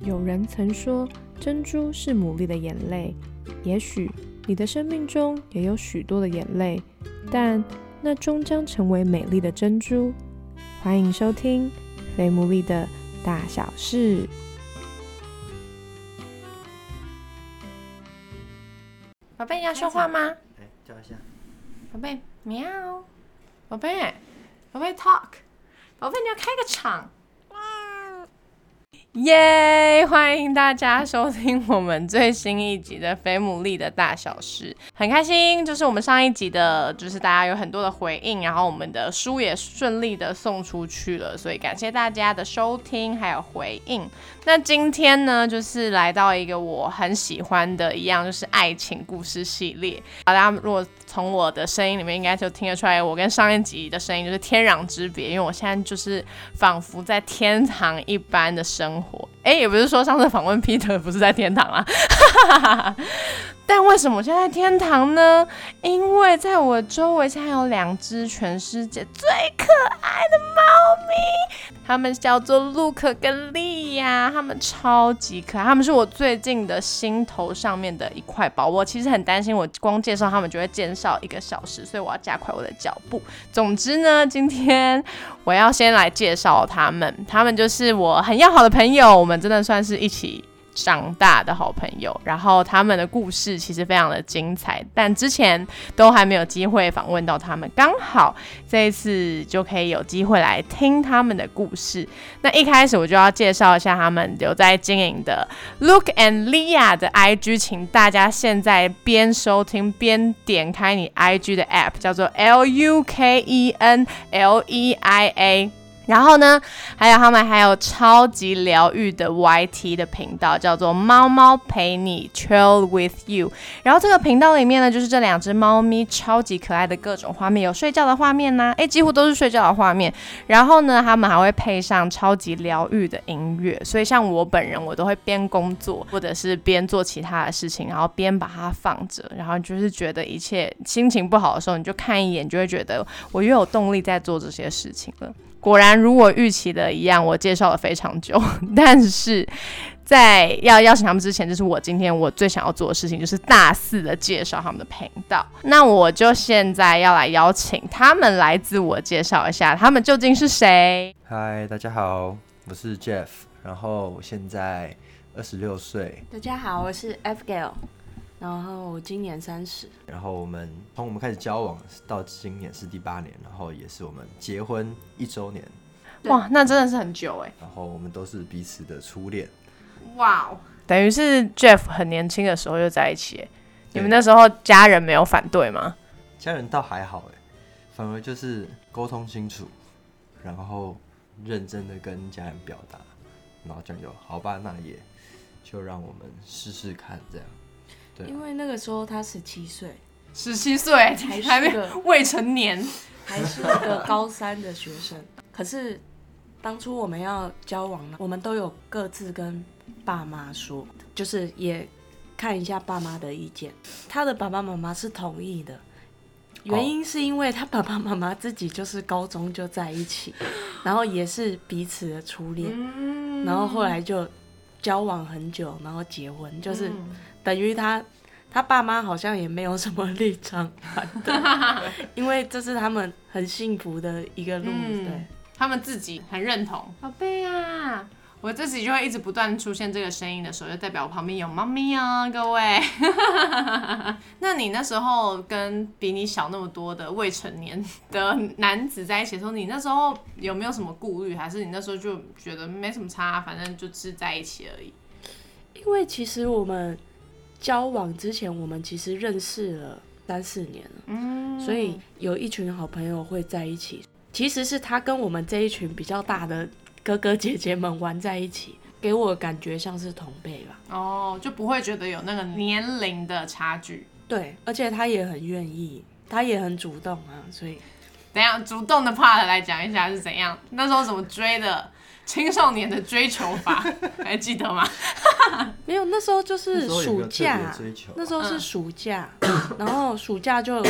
有人曾说，珍珠是牡蛎的眼泪。也许你的生命中也有许多的眼泪，但那终将成为美丽的珍珠。欢迎收听《非牡蛎的大小事》。宝贝，你要说话吗？来叫一下。宝贝，喵。宝贝，宝贝，talk。宝贝，你要开个场。耶！欢迎大家收听我们最新一集的《菲姆利的大小事》，很开心，就是我们上一集的，就是大家有很多的回应，然后我们的书也顺利的送出去了，所以感谢大家的收听还有回应。那今天呢，就是来到一个我很喜欢的一样，就是爱情故事系列。大家如果从我的声音里面，应该就听得出来，我跟上一集的声音就是天壤之别，因为我现在就是仿佛在天堂一般的生活。哎，也不是说上次访问 Peter 不是在天堂啊。但为什么现在天堂呢？因为在我周围现在有两只全世界最可爱的猫咪，它们叫做 Luke 跟莉亚，它们超级可爱，它们是我最近的心头上面的一块宝。我其实很担心，我光介绍它们就会介绍一个小时，所以我要加快我的脚步。总之呢，今天我要先来介绍它们，它们就是我很要好的朋友，我们真的算是一起。长大的好朋友，然后他们的故事其实非常的精彩，但之前都还没有机会访问到他们，刚好这一次就可以有机会来听他们的故事。那一开始我就要介绍一下他们有在经营的 Look and Lia 的 IG，请大家现在边收听边点开你 IG 的 App，叫做 L U K E N L E I A。然后呢，还有他们还有超级疗愈的 YT 的频道，叫做猫猫陪你 Chill with you。然后这个频道里面呢，就是这两只猫咪超级可爱的各种画面，有睡觉的画面呢，诶，几乎都是睡觉的画面。然后呢，他们还会配上超级疗愈的音乐，所以像我本人，我都会边工作或者是边做其他的事情，然后边把它放着，然后就是觉得一切心情不好的时候，你就看一眼，就会觉得我又有动力在做这些事情了。果然如我预期的一样，我介绍了非常久，但是在要邀请他们之前，这是我今天我最想要做的事情，就是大肆的介绍他们的频道。那我就现在要来邀请他们来自我介绍一下，他们究竟是谁？嗨，大家好，我是 Jeff，然后我现在二十六岁。大家好，我是 F Gale。然后今年三十，然后我们从我们开始交往到今年是第八年，然后也是我们结婚一周年。哇，那真的是很久哎。然后我们都是彼此的初恋。哇哦，等于是 Jeff 很年轻的时候就在一起。你们那时候家人没有反对吗？家人倒还好哎，反而就是沟通清楚，然后认真的跟家人表达，然后这样就好吧，那也就让我们试试看这样。对因为那个时候他十七岁，十七岁还没未成年，还是个高三的学生。可是当初我们要交往呢，我们都有各自跟爸妈说，就是也看一下爸妈的意见。他的爸爸妈妈是同意的，原因是因为他爸爸妈妈自己就是高中就在一起，然后也是彼此的初恋，然后后来就交往很久，然后结婚，就是。等于他，他爸妈好像也没有什么立场反对，因为这是他们很幸福的一个路，对，他们自己很认同。宝贝啊，我自己就会一直不断出现这个声音的时候，就代表我旁边有猫咪哦，各位。那你那时候跟比你小那么多的未成年的男子在一起的时候，你那时候有没有什么顾虑，还是你那时候就觉得没什么差，反正就是在一起而已？因为其实我们。交往之前，我们其实认识了三四年了，嗯，所以有一群好朋友会在一起。其实是他跟我们这一群比较大的哥哥姐姐们玩在一起，给我感觉像是同辈吧。哦，就不会觉得有那个年龄的差距。对，而且他也很愿意，他也很主动啊。所以，等下主动的 part 来讲一下是怎样，那时候怎么追的？青少年的追求法 还记得吗？没有，那时候就是暑假，那时候是暑假，然后暑假就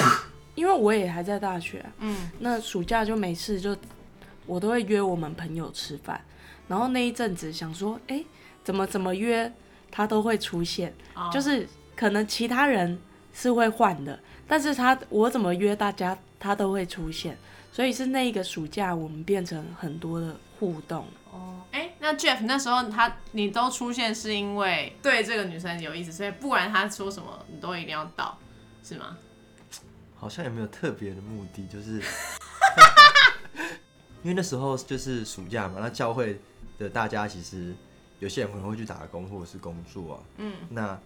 因为我也还在大学，嗯，那暑假就没事就我都会约我们朋友吃饭，然后那一阵子想说，哎，怎么怎么约，他都会出现。哦就是可能其他人是会换的，但是他我怎么约大家，他都会出现。所以是那一个暑假，我们变成很多的互动。哦，哎，那 Jeff 那时候他你都出现是因为对这个女生有意思，所以不管他说什么，你都一定要到，是吗？好像也没有特别的目的，就是 因为那时候就是暑假嘛，那教会的大家其实有些人可能会去打工或者是工作啊，嗯，那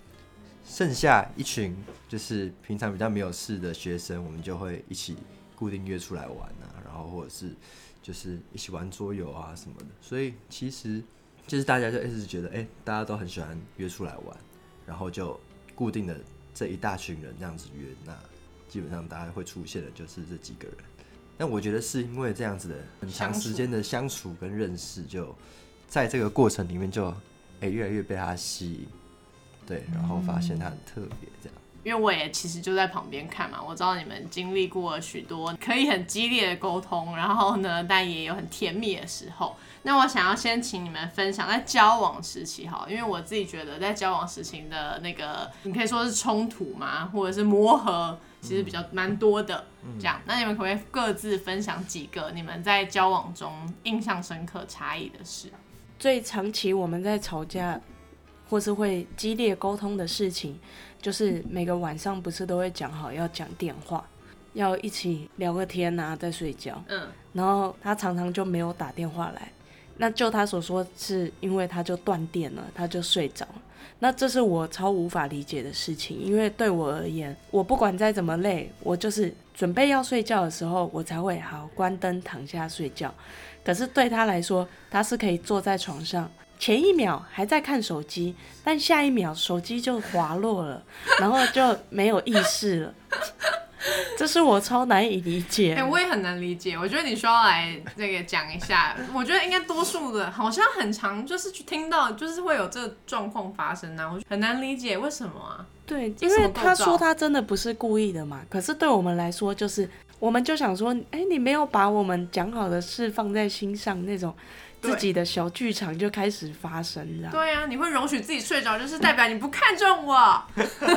剩下一群就是平常比较没有事的学生，我们就会一起固定约出来玩啊，然后或者是就是一起玩桌游啊什么的，所以其实就是大家就一直觉得，哎、大家都很喜欢约出来玩，然后就固定的这一大群人这样子约，那基本上大家会出现的就是这几个人。但我觉得是因为这样子的很长时间的相处跟认识，就在这个过程里面就哎、越来越被他吸引，对，然后发现他很特别这样。因为我也其实就在旁边看嘛，我知道你们经历过许多可以很激烈的沟通，然后呢，但也有很甜蜜的时候。那我想要先请你们分享在交往时期哈，因为我自己觉得在交往时期的那个，你可以说是冲突嘛，或者是磨合，其实比较蛮多的。这样，那你们可不可以各自分享几个你们在交往中印象深刻差异的事？最长期我们在吵架或是会激烈沟通的事情，就是每个晚上不是都会讲好要讲电话，要一起聊个天啊，再睡觉。嗯，然后他常常就没有打电话来，那就他所说是因为他就断电了，他就睡着了。那这是我超无法理解的事情，因为对我而言，我不管再怎么累，我就是准备要睡觉的时候，我才会好关灯躺下睡觉。可是对他来说，他是可以坐在床上，前一秒还在看手机，但下一秒手机就滑落了，然后就没有意识了。这是我超难以理解。哎、我也很难理解。我觉得你需要来那个讲一下。我觉得应该多数的，好像很常就是去听到，就是会有这个状况发生啊。我很难理解为什么啊？对，因为他说他真的不是故意的嘛，可是对我们来说，就是我们就想说，哎，你没有把我们讲好的事放在心上，那种自己的小剧场就开始发生，了。对啊，你会容许自己睡着，就是代表你不看重我。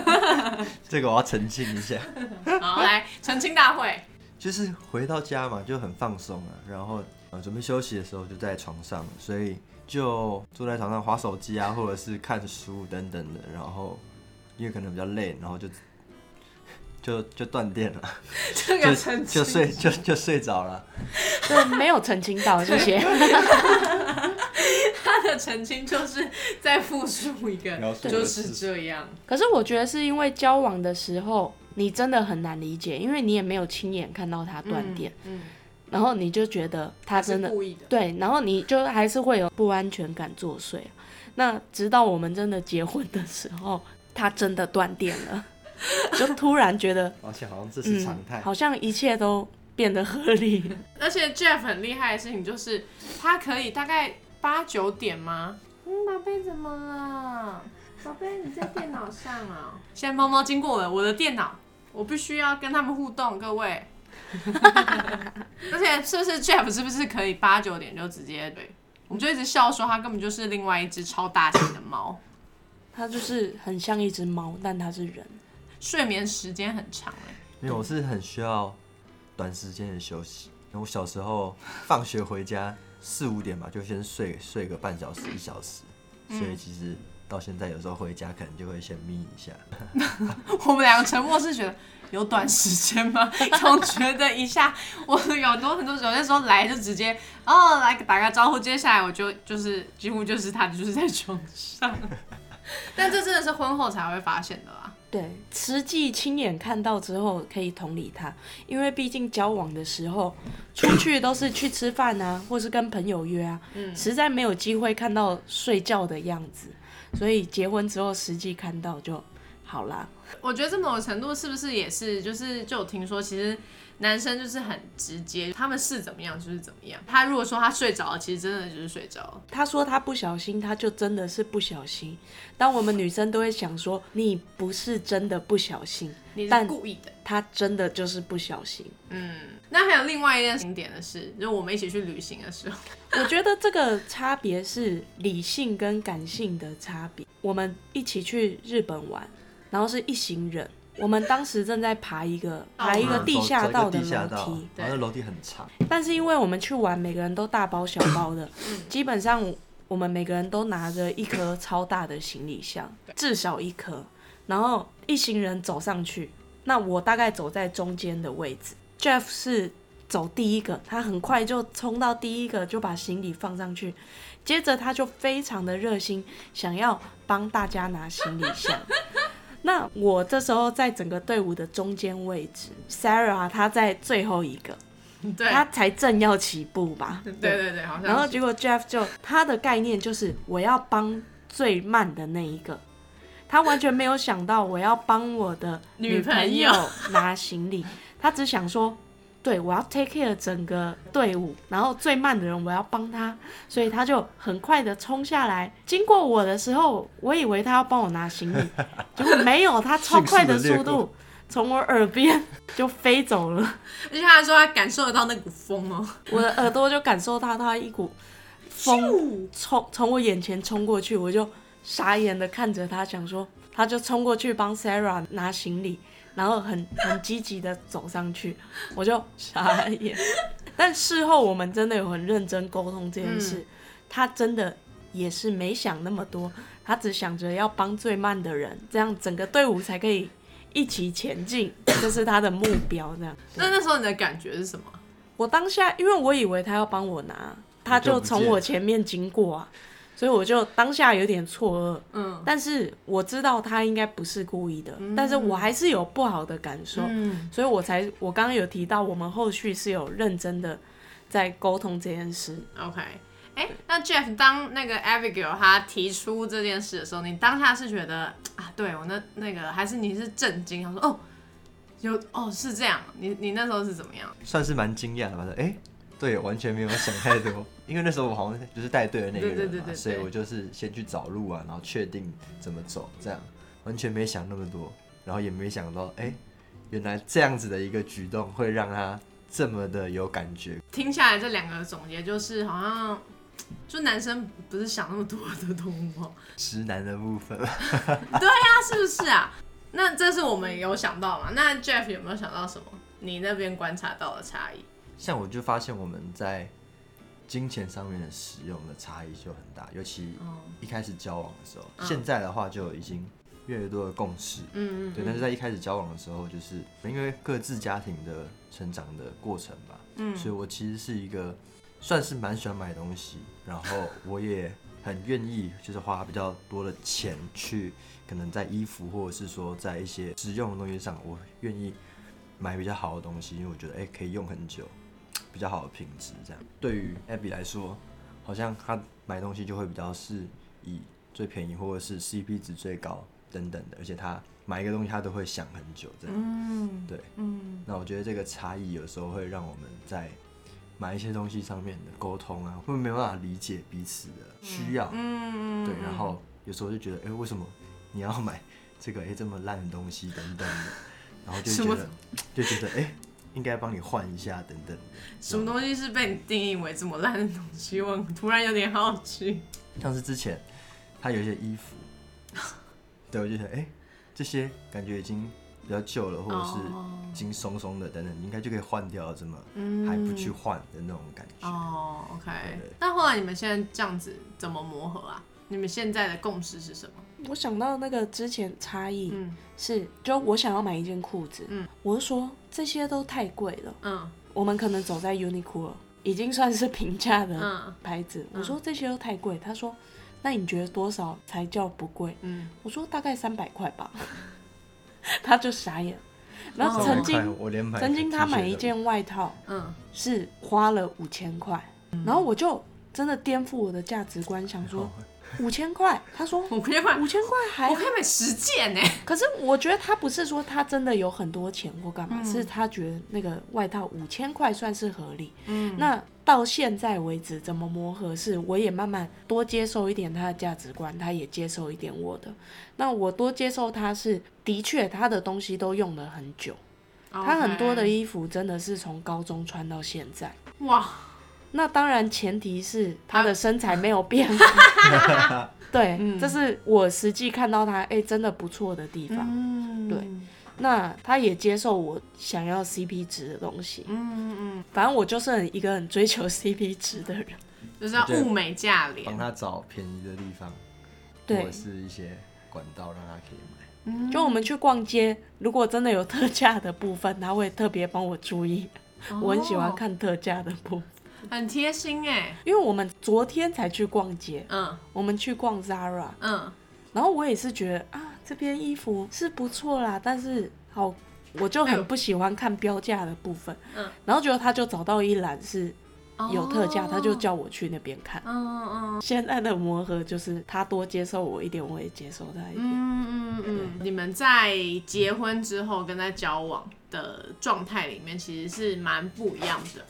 这个我要澄清一下，好，来澄清大会。就是回到家嘛就很放松啊，然后呃准备休息的时候就在床上，所以就坐在床上划手机啊，或者是看书等等的，然后因为可能比较累，然后就就就断电了，这个澄清就就睡就就睡着了。对，没有澄清到，谢谢。他的澄清就是在复述一个就是这样。可是我觉得是因为交往的时候，你真的很难理解，因为你也没有亲眼看到他断电，嗯，然后你就觉得他真的是故意的。对，然后你就还是会有不安全感作祟。那直到我们真的结婚的时候，他真的断电了，就突然觉得，而且好像这是常态，嗯，好像一切都变得合理。而且 Jeff 很厉害的事情就是，他可以大概八九点吗？嗯，宝贝怎么了？宝贝你在电脑上啊？现在猫猫经过了我的电脑，我必须要跟他们互动，各位。而且是不是 Jeff 是不是可以八九点就直接对？我们就一直笑说他根本就是另外一只超大型的猫，它就是很像一只猫，但它是人。睡眠时间很长哎、因为我是很需要短时间的休息。我小时候放学回家四五点吧，就先睡睡个半小时一小时，所以其实到现在有时候回家可能就会先眯一下。我们两个沉默是觉得有短时间吗？总觉得一下，我有很多很多有些时候来就直接哦来打个招呼，接下来我就就是几乎就是他就是在床上，但这真的是婚后才会发现的啦。对，实际亲眼看到之后可以同理他，因为毕竟交往的时候 出去都是去吃饭啊，或是跟朋友约啊，嗯实在没有机会看到睡觉的样子，所以结婚之后实际看到就好啦。我觉得这某种程度是不是也是就是就有听说，其实男生就是很直接，他们是怎么样就是怎么样。他如果说他睡着了，其实真的就是睡着了。他说他不小心，他就真的是不小心。当我们女生都会想说，你不是真的不小心，你是故意的。他真的就是不小心。嗯，那还有另外一件经典的事，就是我们一起去旅行的时候，我觉得这个差别是理性跟感性的差别。我们一起去日本玩，然后是一行人，我们当时正在爬一个爬一个地下道的楼梯，然后那楼梯很长，但是因为我们去玩，每个人都大包小包的，嗯基本上我们每个人都拿着一颗超大的行李箱，至少一颗。然后一行人走上去，那我大概走在中间的位置，Jeff 是走第一个，他很快就冲到第一个，就把行李放上去，接着他就非常的热心，想要帮大家拿行李箱。那我这时候在整个队伍的中间位置，Sarah 她在最后一个，对，他才正要起步吧？对对对，好像。然后结果 Jeff 就他的概念就是我要帮最慢的那一个，他完全没有想到我要帮我的女朋朋友拿行李，他只想说。对，我要 take care 整个队伍，然后最慢的人我要帮他，所以他就很快的冲下来。经过我的时候，我以为他要帮我拿行李，结果没有，他 超快的速度从我耳边就飞走了。而且他还说他感受得到那股风哦，我的耳朵就感受到他一股风冲从我眼前冲过去，我就傻眼的看着他，想说，他就冲过去帮 Sarah 拿行李，然后很很积极的走上去，我就傻眼。但事后我们真的有很认真沟通这件事，他真的也是没想那么多，他只想着要帮最慢的人，这样整个队伍才可以一起前进，这是他的目标。这样。那那时候你的感觉是什么？我当下，因为我以为他要帮我拿，他就从我前面经过啊，所以我就当下有点错愕。嗯但是我知道他应该不是故意的，但是我还是有不好的感受，嗯，所以我才我刚刚有提到，我们后续是有认真的在沟通这件事。OK。哎，那 Jeff 当那个 Abigail 他提出这件事的时候，你当下是觉得啊，对我那那个，还是你是震惊？他说哦，有哦是这样，你你那时候是怎么样？算是蛮惊讶的吧？说哎、对，完全没有想太多，因为那时候我好像就是带队的那个人嘛，所以我就是先去找路啊，然后确定怎么走，这样完全没想那么多，然后也没想到哎、原来这样子的一个举动会让他这么的有感觉。听下来这两个总结就是，好像就男生不是想那么多的动物吗？直男的部分，对呀、啊是不是啊？那这是我们有想到嘛？那 Jeff 有没有想到什么？你那边观察到的差异？像我就发现我们在金钱上面的使用的差异就很大，尤其哦。一开始交往的时候，嗯。现在的话就已经越来越多的共识。嗯嗯，对，但是在一开始交往的时候，就是因为各自家庭的成长的过程吧，嗯。所以我其实是一个算是蛮喜欢买东西，然后我也很愿意就是花比较多的钱去，可能在衣服或者是说在一些实用的东西上，我愿意买比较好的东西，因为我觉得哎、可以用很久，比较好的品质这样。对于 Abby 来说，好像她买东西就会比较是以最便宜或者是 CP 值最高等等的，而且她买一个东西她都会想很久这样。嗯对，嗯那我觉得这个差异有时候会让我们在买一些东西上面的沟通啊，会没有办法理解彼此的需要。嗯对，然后有时候就觉得，哎、为什么你要买这个哎、这么烂的东西等等的，然后就觉得就觉得哎、应该帮你换一下等等。什么东西是被你定义为这么烂的东西？我突然有点好奇。像是之前他有一些衣服，对我就觉得哎、这些感觉已经比较旧了，或者是哦已经松松的等等，应该就可以换掉了，怎么嗯还不去换的那种感觉？哦，OK。那后来你们现在这样子怎么磨合啊？你们现在的共识是什么？我想到那个之前差异嗯。是，就我想要买一件裤子，嗯，我就说这些都太贵了，嗯。我们可能走在 Uniqlo 已经算是平价的嗯。牌子，我说这些都太贵，他说那你觉得多少才叫不贵？嗯，我说大概三百块吧，他就傻眼。然后哦。曾经、我连买曾经他买一件外套嗯。是花了五千块，然后我就真的颠覆我的价值观，想说五千块，他说 五千块，五千块还我可以买十件呢。可是我觉得他不是说他真的有很多钱或干嘛，嗯是他觉得那个外套五千块算是合理。嗯，那到现在为止怎么磨合是，我也慢慢多接受一点他的价值观，他也接受一点我的。那我多接受他是，的确他的东西都用了很久，他很多的衣服真的是从高中穿到现在。哇，那当然，前提是他的身材没有变。对，嗯这是我实际看到他哎、真的不错的地方。嗯，对那他也接受我想要 CP 值的东西，嗯嗯，反正我就是很一个很追求 CP 值的人。就是要物美价廉帮。他找便宜的地方，对或者是一些管道让他可以买。就我们去逛街，如果真的有特价的部分，他会特别帮我注意。我很喜欢哦，看特价的部分，很贴心哎。因为我们昨天才去逛街，嗯我们去逛 Zara，嗯，然后我也是觉得啊，这边衣服是不错啦，但是好，我就很不喜欢看标价的部分。嗯，然后结果他就找到一栏是有特价，哦他就叫我去那边看。嗯嗯现在的磨合就是他多接受我一点，我也接受他一点。嗯嗯嗯，你们在结婚之后跟在交往的状态里面，其实是蛮不一样的。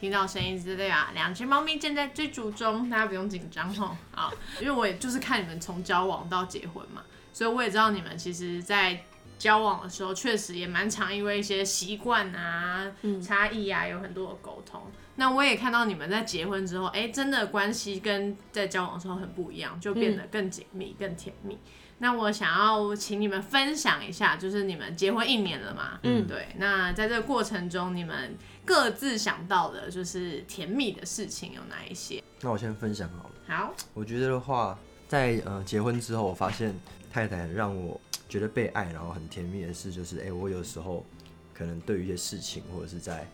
听到声音之类啊，两只猫咪正在追逐中，大家不用紧张吼。好，因为我也就是看你们从交往到结婚嘛，所以我也知道你们其实，在交往的时候，确实也蛮常因为一些习惯啊、差异啊，有很多的沟通。那我也看到你们在结婚之后，哎、真的关系跟在交往的时候很不一样，就变得更紧密、更甜蜜。那我想要请你们分享一下，就是你们结婚一年了嘛，嗯对。那在这个过程中，你们各自想到的就是甜蜜的事情有哪一些？那我先分享好了。好，我觉得的话，在呃结婚之后，我发现太太让我觉得被爱，然后很甜蜜的事，就是哎、我有时候可能对于一些事情，或者是在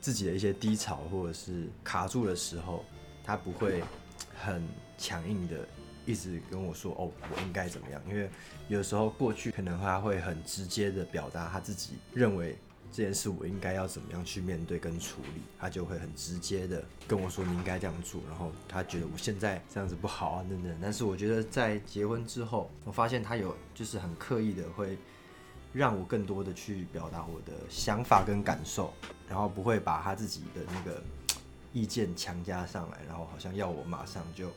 自己的一些低潮或者是卡住的时候，她不会很强硬的一直跟我说哦，我应该怎么样？因为有时候过去可能他会很直接的表达他自己认为这件事我应该要怎么样去面对跟处理，他就会很直接的跟我说你应该这样做，然后他觉得我现在这样子不好啊等等。但是我觉得在结婚之后，我发现他有就是很刻意的会让我更多的去表达我的想法跟感受，然后不会把他自己的那个意见强加上来，然后好像要我马上就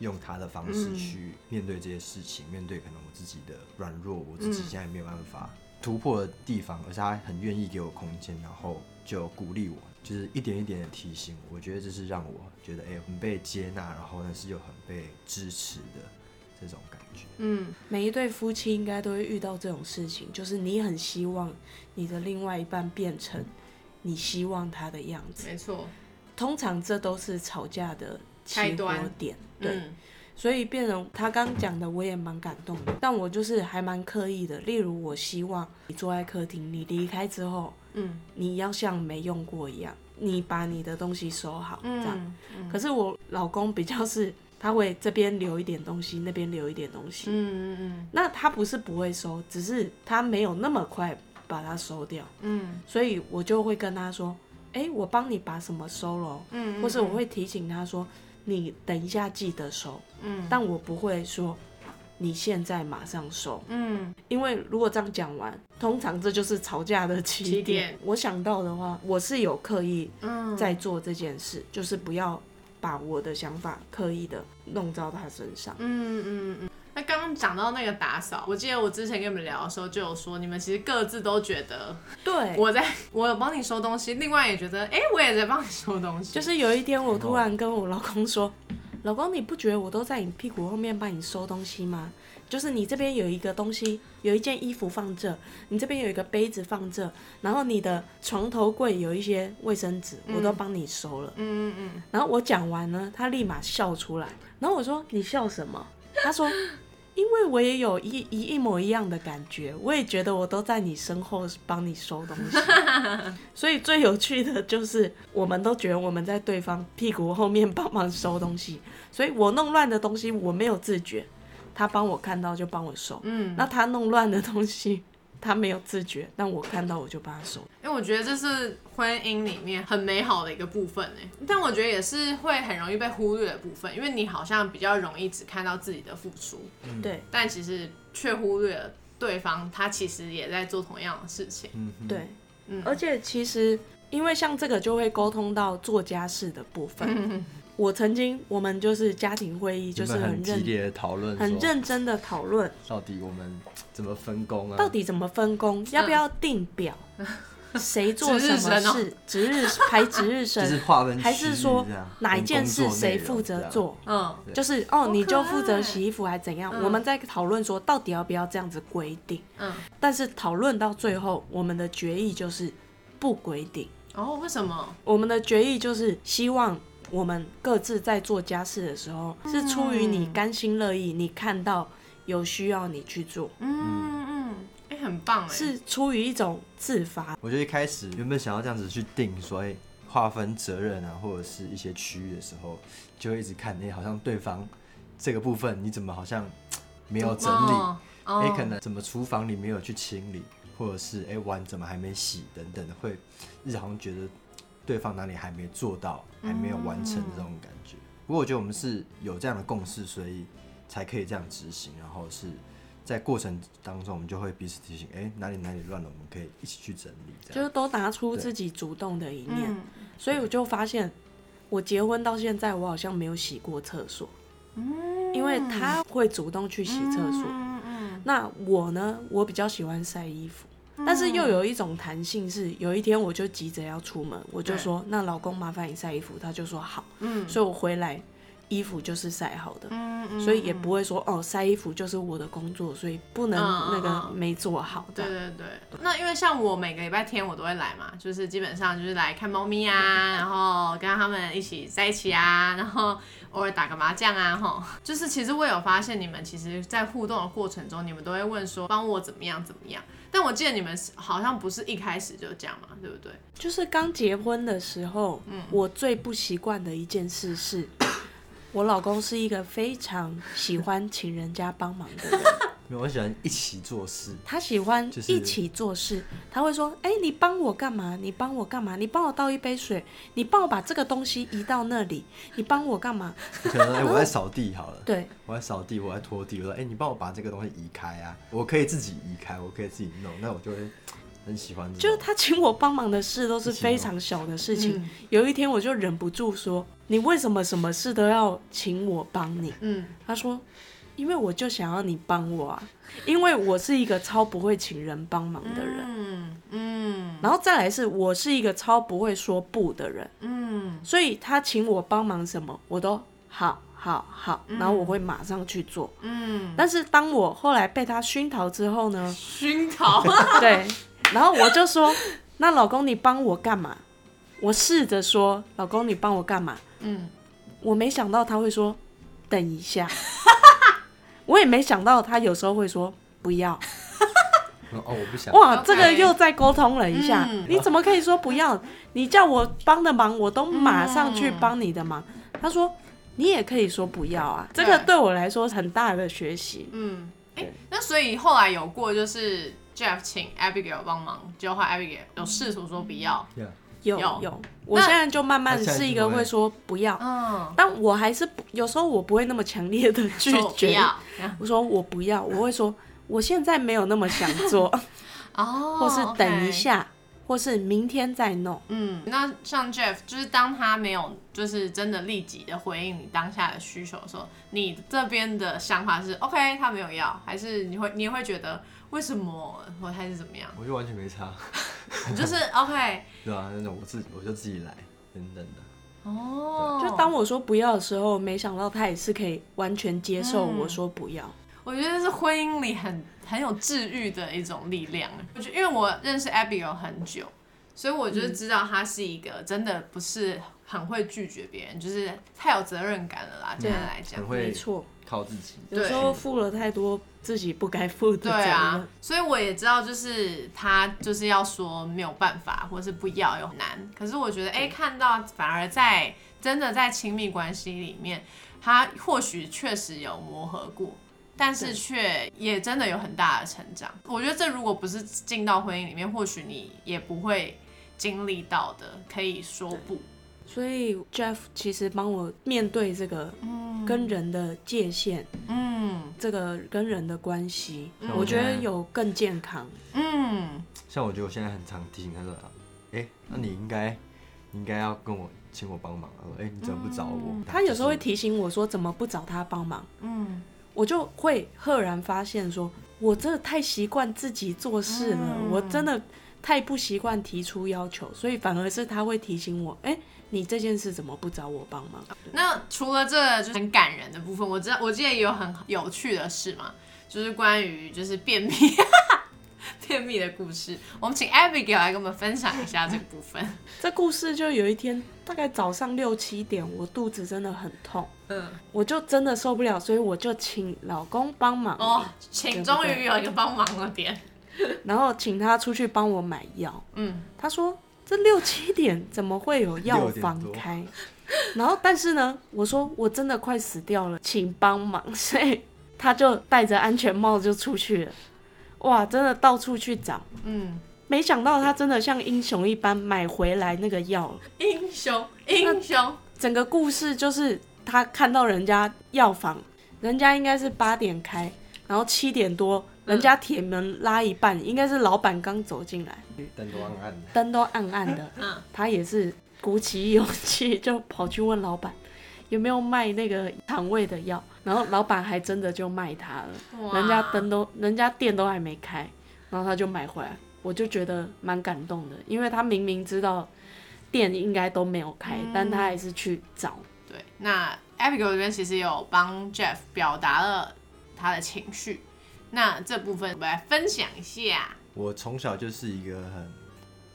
用他的方式去面对这些事情，面对可能我自己的软弱，我自己现在没有办法突破的地方，而是他很愿意给我空间，然后就鼓励我，就是一点一点的提醒我。我觉得这是让我觉得哎、很被接纳，然后但是又很被支持的这种感觉。嗯，每一对夫妻应该都会遇到这种事情，就是你很希望你的另外一半变成你希望他的样子。没错，通常这都是吵架的起火开端点。对，嗯所以变成他刚讲的，我也蛮感动的。但我就是还蛮刻意的，例如我希望你坐在客厅，你离开之后，嗯你要像没用过一样，你把你的东西收好，这样。嗯可是我老公比较是，他会这边留一点东西，那边留一点东西。嗯嗯嗯那他不是不会收，只是他没有那么快把它收掉，嗯所以我就会跟他说，哎、我帮你把什么收了哦，嗯或是我会提醒他说，你等一下记得收，嗯但我不会说你现在马上收，嗯因为如果这样讲完，通常这就是吵架的起起点。我想到的话，我是有刻意嗯，在做这件事，就是不要把我的想法刻意的弄到他身上。嗯嗯嗯。讲到那个打扫，我记得我之前跟你们聊的时候就有说，你们其实各自都觉得对，我在 我有帮你收东西，另外也觉得哎、我也在帮你收东西，就是有一天我突然跟我老公说：“老公，你不觉得我都在你屁股后面帮你收东西吗？就是你这边有一个东西，有一件衣服放这，你这边有一个杯子放这，然后你的床头柜有一些卫生纸，我都帮你收了。嗯嗯嗯然后我讲完呢，他立马笑出来。然后我说：“你笑什么？”他说：“因为我也有一一一模一样的感觉，我也觉得我都在你身后帮你收东西。所以最有趣的就是，我们都觉得我们在对方屁股后面帮忙收东西，所以我弄乱的东西我没有自觉，他帮我看到就帮我收。嗯那他弄乱的东西，他没有自觉，但我看到我就把他收。因为我觉得这是婚姻里面很美好的一个部分哎，但我觉得也是会很容易被忽略的部分，因为你好像比较容易只看到自己的付出，对。但其实却忽略了对方，他其实也在做同样的事情。嗯，对，嗯。而且其实因为像这个就会沟通到做家事的部分。嗯 我曾经我们就是家庭会议，就是很激烈的讨论，很认真的讨论。到底我们怎么分工啊？到底怎么分工，要不要定表，谁做什么事，值日排值日 就是生，划分还是说哪一件事谁负责？做？嗯，就是哦，你就可负责洗衣服还怎样？嗯。我们在讨论说到底要不要这样子规定，嗯，但是讨论到最后，我们的决议就是不规定。哦，为什么？我们的决议就是希望我们各自在做家事的时候，是出于你甘心乐意，你看到有需要你去做，嗯嗯，哎、很棒哎，是出于一种自发。我觉得一开始原本想要这样子去定，所以划分责任啊，或者是一些区域的时候，就会一直看，哎、好像对方这个部分你怎么好像没有整理？哦哎、哦可能怎么厨房里没有去清理，或者是哎、碗怎么还没洗等等的，会日常觉得对方哪里还没做到，还没有完成这种感觉。不过我觉得我们是有这样的共识，所以才可以这样执行，然后是在过程当中，我们就会彼此提醒，哎、哪里哪里乱了，我们可以一起去整理。这样就是都拿出自己主动的一面，嗯所以我就发现，我结婚到现在，我好像没有洗过厕所，因为他会主动去洗厕所。嗯嗯那我呢，我比较喜欢晒衣服，但是又有一种弹性是，有一天我就急着要出门，我就说，那老公麻烦你晒衣服，他就说好，嗯。所以我回来衣服就是晒好的。嗯嗯，所以也不会说哦，晒衣服就是我的工作，所以不能嗯那个没做好。的。对对对，那因为像我每个礼拜天我都会来嘛，就是基本上就是来看猫咪啊，然后跟他们一起在一起啊，然后偶尔打个麻将啊，吼，就是其实我有发现你们其实，在互动的过程中，你们都会问说帮我怎么样怎么样，但我记得你们好像不是一开始就这样嘛，对不对？就是刚结婚的时候，嗯我最不习惯的一件事是，我老公是一个非常喜欢请人家帮忙的人，没有，我喜欢一起做事。他喜欢一起做事，他会说：“哎、你帮我干嘛？你帮我干嘛？你帮我倒一杯水，你帮我把这个东西移到那里，你帮我干嘛 可能哎、我在扫地好了，？”对，我在扫地，我在拖地，我说哎、你帮我把这个东西移开啊，我可以自己移开，我可以自己弄，那我就会很喜欢。就是他请我帮忙的事都是非常小的事情。有一天我就忍不住说：“你为什么什么事都要请我帮你？”嗯，他说：“因为我就想要你帮我啊，因为我是一个超不会请人帮忙的人，嗯嗯。然后再来是我是一个超不会说不的人，嗯。所以他请我帮忙什么，我都好好好，然后我会马上去做。嗯，但是当我后来被他熏陶之后呢，熏陶，对，然后我就说：那老公你帮我干嘛？我试着说：老公你帮我干嘛？嗯，我没想到他会说等一下，我也没想到他有时候会说不要。哦，我不想。哇这个又再沟通了一下，嗯你怎么可以说不要？你叫我帮的忙，我都马上去帮你的忙。他说你也可以说不要啊，这个对对我来说很大的学习。嗯，哎、那所以后来有过就是 Jeff 请 Abigail 帮忙，结果后 Abigail 有试图说不要，Yeah 有有有，我现在就慢慢是一个会说不要，嗯，但我还是有时候我不会那么强烈的拒绝。要，我说我不要，我会说我现在没有那么想做，哦，或是等一。下，或是明天再弄。嗯，那像 Jeff，就是当他没有就是真的立即的回应你当下的需求的时候，你这边的想法是 OK，他没有要，还是你会你会觉得为什么，我还是怎么样？我就完全没差，你 就是 OK，对啊、那种我自己我就自己来等等的。哦，就当我说不要的时候，没想到他也是可以完全接受嗯我说不要。我觉得是婚姻里很很有治愈的一种力量。我觉得，因为我认识 Abby 有很久，所以我就知道他是一个真的不是很会拒绝别人，就是太有责任感了啦。这样来讲很，会没错，靠自己。有时候负了太多自己不该负的。对啊，所以我也知道，就是他就是要说没有办法，或是不要又很难。可是我觉得，哎、看到反而在真的在亲密关系里面，他或许确实有磨合过，但是却也真的有很大的成长。我觉得这如果不是进到婚姻里面，或许你也不会经历到的，可以说不。所以 Jeff 其实帮我面对这个跟人的界限，嗯。这个跟人的关系，嗯我觉得有更健康。嗯，像我觉得我现在很常提醒他说，哎、那你应该你应该要跟我请我帮忙。他说，哎、你怎么不找我？嗯。他有时候会提醒我说怎么不找他帮忙，嗯，我就会赫然发现说，我真的太习惯自己做事了，嗯。我真的太不习惯提出要求，所以反而是他会提醒我，哎、你这件事怎么不找我帮忙？那除了这个就是很感人的部分，我知道我记得也有很有趣的事嘛，就是关于就是便秘 便秘的故事。我们请 Abigail 来跟我们分享一下这个部分。这故事就有一天，大概早上六七点，我肚子真的很痛，嗯，我就真的受不了，所以我就请老公帮忙，哦，请终于有一个帮忙的点。然后请他出去帮我买药。嗯，他说这六七点怎么会有药房开？然后但是呢，我说我真的快死掉了，请帮忙，所以他就戴着安全帽就出去了。哇，真的到处去找，嗯，没想到他真的像英雄一般买回来那个药了。英雄英雄，整个故事就是他看到人家药房，人家应该是八点开，然后七点多人家铁门拉一半，应该是老板刚走进来，灯都暗暗的。灯都暗暗的，嗯他也是鼓起勇气就跑去问老板有没有卖那个肠胃的药，然后老板还真的就卖他了，哇人家灯都人家店都还没开，然后他就买回来，我就觉得蛮感动的，因为他明明知道店应该都没有开，但他还是去找。对，那 Abigail 这边其实有帮 Jeff 表达了他的情绪，那这部分我们来分享一下。我从小就是一个很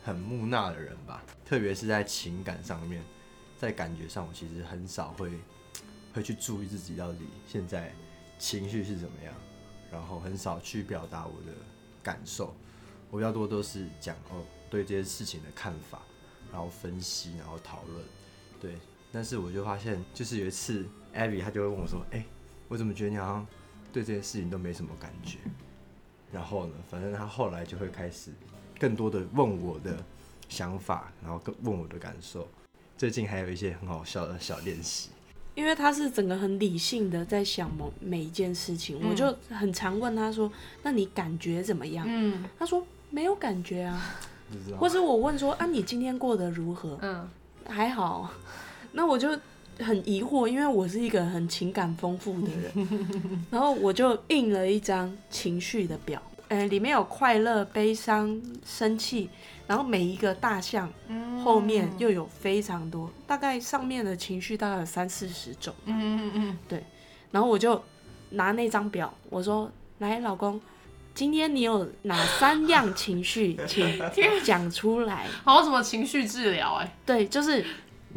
很木讷的人吧，特别是在情感上面，在感觉上，我其实很少会会去注意自己到底现在情绪是怎么样，然后很少去表达我的感受，我比较多都是讲哦对这些事情的看法，然后分析，然后讨论，对。但是我就发现，就是有一次，Abby 她就会问我说：“哎、我怎么觉得你好像对这些事情都没什么感觉？”然后呢，反正他后来就会开始更多的问我的想法，然后更问我的感受。最近还有一些很好笑的小练习，因为他是整个很理性的在想某每一件事情，我就很常问他说：“那你感觉怎么样？”嗯他说：“没有感觉啊。不知”道或者我问说：“啊，你今天过得如何嗯，？”还好。那我就很疑惑，因为我是一个很情感丰富的人，然后我就印了一张情绪的表，呃，里面有快乐、悲伤、生气，然后每一个大项后面又有非常多，大概上面的情绪大概有三四十种。嗯嗯嗯。对。然后我就拿那张表，我说：“来，老公，今天你有哪三样情绪，请讲出来。好像什么情绪治疗？哎、”对，就是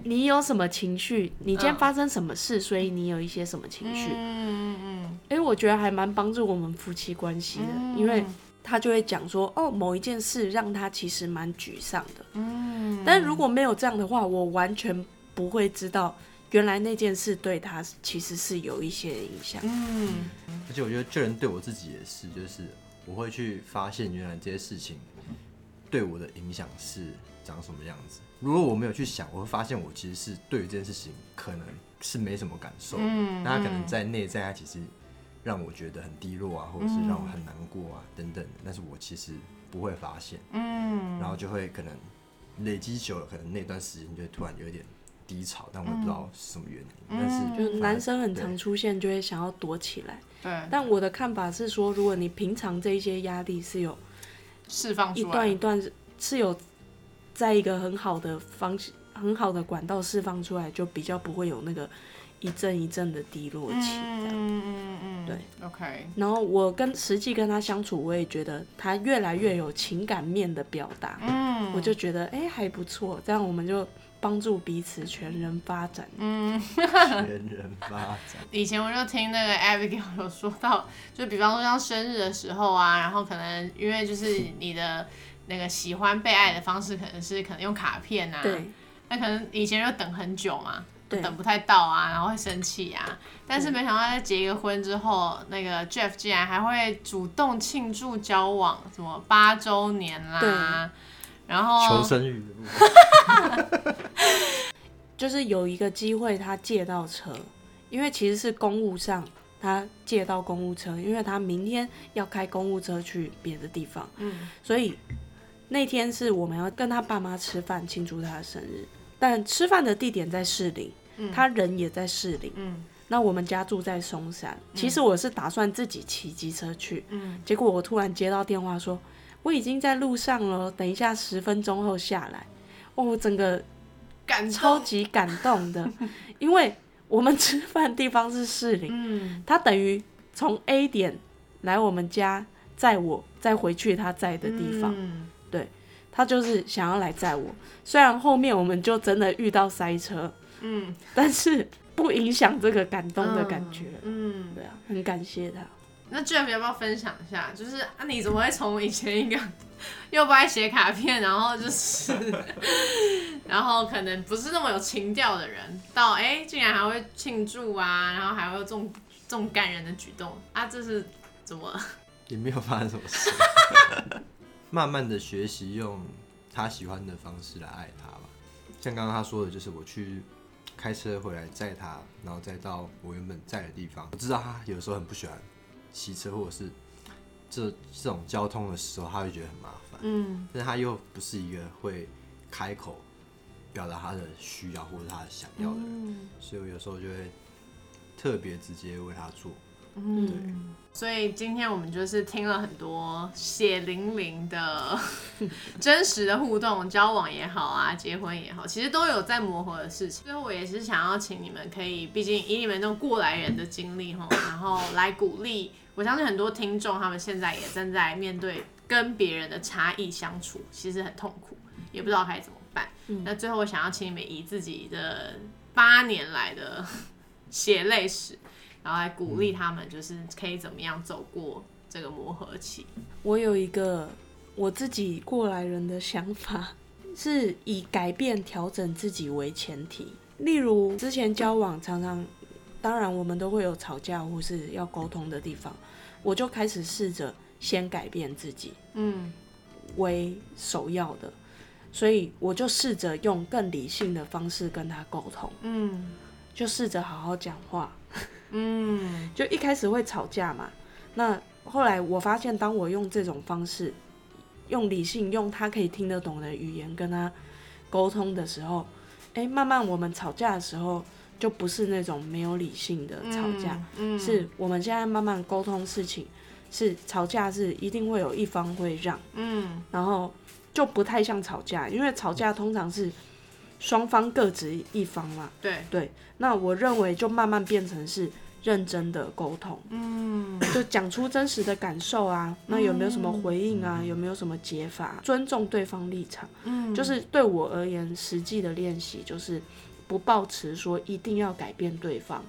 你有什么情绪，你今天嗯发生什么事，所以你有一些什么情绪。嗯嗯嗯哎、我觉得还蛮帮助我们夫妻关系的，嗯因为他就会讲说：“哦，某一件事让他其实蛮沮丧的。”嗯，但如果没有这样的话，我完全不会知道。原来那件事对他其实是有一些影响。嗯而且我觉得这人对我自己也是，就是我会去发现原来这些事情对我的影响是长什么样子。如果我没有去想，我会发现我其实是对于这件事情可能是没什么感受，嗯那他可能在内在，他其实让我觉得很低落啊，或者是让我很难过啊等等的，但是我其实不会发现，嗯。然后就会可能累积久了，可能那段时间就会突然有点低潮，但我也不知道是什么原因，但是就男生很常出现，就会想要躲起来。对，但我的看法是说，如果你平常这一些压力是有释放出来，一段一段是是有在一个很好的方很好的管道释放出来，就比较不会有那个一阵一阵的低落期。嗯嗯嗯，对，OK，然后我跟实际跟他相处，我也觉得他越来越有情感面的表达，嗯，我就觉得哎、还不错，这样我们就帮助彼此全人发展。嗯。全人发展。以前我就听那个 Abigail 有说到，就比方说像生日的时候啊，然后可能因为就是你的那个喜欢被爱的方式，可能是可能用卡片啊，对，那可能以前就等很久嘛，对。等不太到啊，然后会生气啊。但是没想到在结一个婚之后，那个 Jeff 竟然还会主动庆祝交往，什么八周年啦，对。然后求生欲。就是有一个机会他借到车，因为其实是公务上他借到公务车，因为他明天要开公务车去别的地方，嗯。所以那天是我们要跟他爸妈吃饭庆祝他的生日，但吃饭的地点在士林，他人也在士林。嗯。那我们家住在松山，其实我是打算自己骑机车去，嗯。结果我突然接到电话说我已经在路上了，等一下十分钟后下来。哦，我整个感超，级感动的，因为我们吃饭地方是士林，嗯。他等于从 A 点来我们家载我，再回去他在的地方，嗯他就是想要来载我。虽然后面我们就真的遇到塞车，嗯但是不影响这个感动的感觉。嗯。对啊，很感谢他。那 Jeff 要不要分享一下？就是啊，你怎么会从以前一个又不爱写卡片，然后就是，然后可能不是那么有情调的人，到哎、竟然还会庆祝啊，然后还会有这种这种感人的举动啊，这是怎么？也没有发生什么事，慢慢的学习用他喜欢的方式来爱他吧。像刚刚他说的，就是我去开车回来载他，然后再到我原本在的地方。我知道他有时候很不喜欢骑车，或者是这这种交通的时候，他会觉得很麻烦。嗯但是他又不是一个会开口表达他的需要或者他的想要的人，嗯所以我有时候就会特别直接为他做。嗯，所以今天我们就是听了很多血淋淋的 真实的互动，交往也好啊，结婚也好，其实都有在磨合的事情。最后我也是想要请你们可以，毕竟以你们这种过来人的经历哈，然后来鼓励。我相信很多听众他们现在也正在面对跟别人的差异相处，其实很痛苦，也不知道该怎么办。那最后我想要请你们以自己的八年来的血泪史。然后来鼓励他们，就是可以怎么样走过这个磨合期。我有一个我自己过来人的想法，是以改变、调整自己为前提。例如之前交往常常，当然我们都会有吵架或是要沟通的地方，我就开始试着先改变自己嗯为首要的，所以我就试着用更理性的方式跟他沟通，嗯就试着好好讲话。嗯。就一开始会吵架嘛，那后来我发现，当我用这种方式，用理性、用他可以听得懂的语言跟他沟通的时候，哎、慢慢我们吵架的时候，就不是那种没有理性的吵架，嗯。是我们现在慢慢沟通事情，是吵架是一定会有一方会让，嗯。然后就不太像吵架，因为吵架通常是双方各执一方嘛。对。对，那我认为就慢慢变成是认真的沟通，嗯。就讲出真实的感受啊，那有没有什么回应啊？有没有什么解法？尊重对方立场，嗯。就是对我而言，实际的练习就是不抱持说一定要改变对方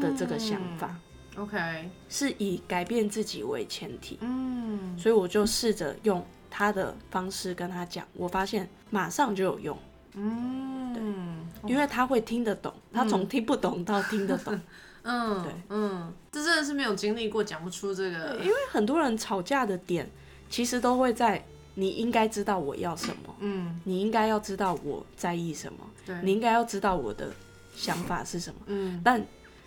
的这个想法，OK。是以改变自己为前提，嗯。所以我就试着用他的方式跟他讲，我发现马上就有用。嗯因为他会听得懂，他从听不懂到听得懂。嗯对。嗯，这真的是没有经历过，讲不出这个因为很多人吵架的点，其实都会在你应该知道我要什么，嗯。你应该要知道我在意什么，对。你应该要知道我的想法是什么。嗯。但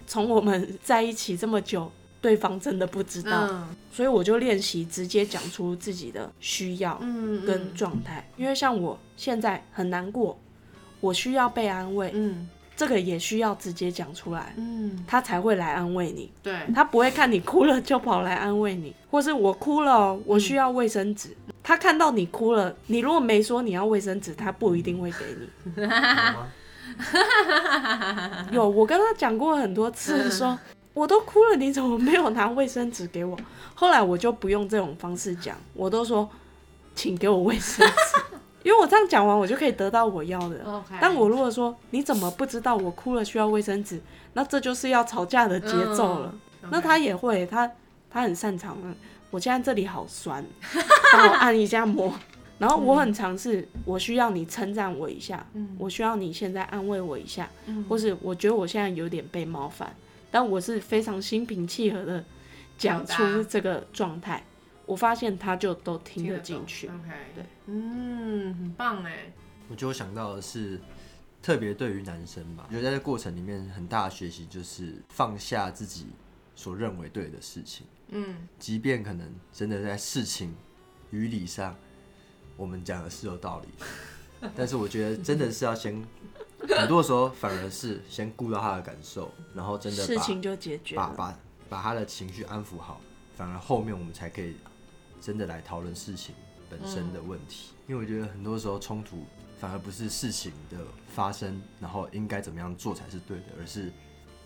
从我们在一起这么久，对方真的不知道，嗯。所以我就练习直接讲出自己的需要嗯跟状态。因为像我现在很难过，我需要被安慰，嗯。这个也需要直接讲出来。嗯。他才会来安慰你，对。他不会看你哭了就跑来安慰你，或是我哭了哦，我需要卫生纸。他看到你哭了，你如果没说你要卫生纸，他不一定会给你。有，我跟他讲过很多次说我都哭了，你怎么没有拿卫生纸给我？后来我就不用这种方式讲，我都说，请给我卫生纸，因为我这样讲完，我就可以得到我要的。但我如果说你怎么不知道我哭了需要卫生纸，那这就是要吵架的节奏了。嗯那他也会，他他很擅长。嗯我现在这里好酸，帮我按一下摩。然后我很尝试，我需要你称赞我一下，嗯我需要你现在安慰我一下，嗯或是我觉得我现在有点被冒犯，但我是非常心平气和的讲出这个状态，我发现他就都听得进去。OK，对，嗯，很棒哎。我觉得我想到的是，特别对于男生吧，我觉得在这过程里面很大的学习就是放下自己所认为对的事情，嗯即便可能真的在事情与理上，我们讲的是有道理，但是我觉得真的是要先，很多时候反而是先顾到他的感受，然后真的事情就解决。把把把他的情绪安抚好，反而后面我们才可以真的来讨论事情本身的问题。因为我觉得很多时候冲突反而不是事情的发生，然后应该怎么样做才是对的，而是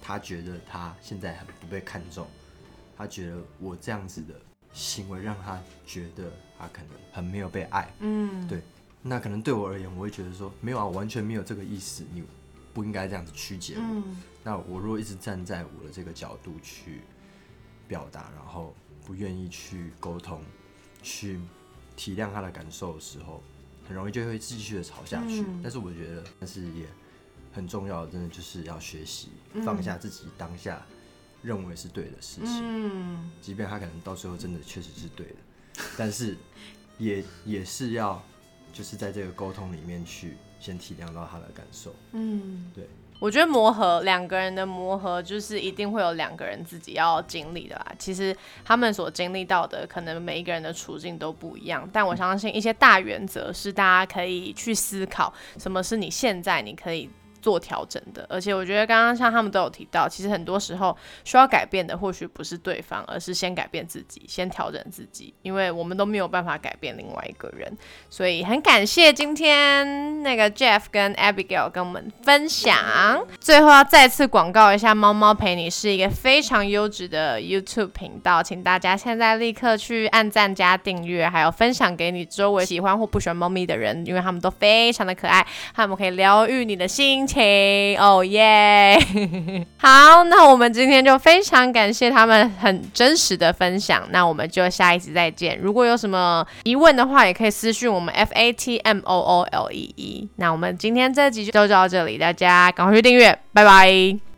他觉得他现在很不被看重，他觉得我这样子的行为让他觉得他可能很没有被爱。嗯，对那可能对我而言，我会觉得说没有啊，我完全没有这个意思，你不应该这样子曲解我。嗯那我如果一直站在我的这个角度去表达，然后不愿意去沟通，去体谅他的感受的时候，很容易就会继续的吵下去。嗯但是我觉得，但是也很重要的，真的就是要学习嗯放下自己当下认为是对的事情，嗯即便他可能到最后真的确实是对的，但是也也是要就是在这个沟通里面去先体谅到他的感受。嗯，对。我觉得磨合两个人的磨合，就是一定会有两个人自己要经历的啦。其实他们所经历到的，可能每一个人的处境都不一样，但我相信一些大原则是大家可以去思考，什么是你现在你可以。做调整的，而且我觉得刚刚像他们都有提到，其实很多时候需要改变的，或许不是对方，而是先改变自己，先调整自己，因为我们都没有办法改变另外一个人。所以很感谢今天那个 Jeff 跟 Abigail 跟我们分享。最后要再次广告一下，猫猫陪你是一个非常优质的 YouTube 频道，请大家现在立刻去按赞加订阅，还有分享给你周围喜欢或不喜欢猫咪的人，因为他们都非常的可爱，他们可以疗愈你的心情情。哦耶！好，那我们今天就非常感谢他们很真实的分享，那我们就下一集再见。如果有什么疑问的话，也可以私讯我们 F A T M O O L E E。那我们今天这集就到这里，大家赶快去订阅，拜拜。